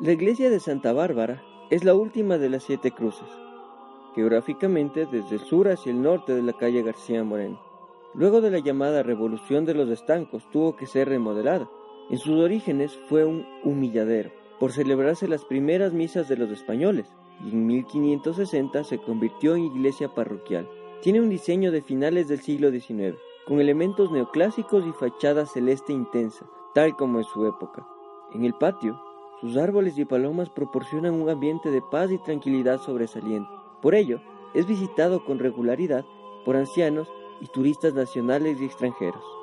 La iglesia de Santa Bárbara es la última de las siete cruces geográficamente desde el sur hacia el norte de la calle García Moreno. Luego de la llamada Revolución de los Estancos tuvo que ser remodelada. En sus orígenes fue un humilladero, por celebrarse las primeras misas de los españoles, y en 1560 se convirtió en iglesia parroquial. Tiene un diseño de finales del siglo XIX, con elementos neoclásicos y fachada celeste intensa, tal como en su época. En el patio, sus árboles y palomas proporcionan un ambiente de paz y tranquilidad sobresaliente. Por ello, es visitado con regularidad por ancianos y turistas nacionales y extranjeros.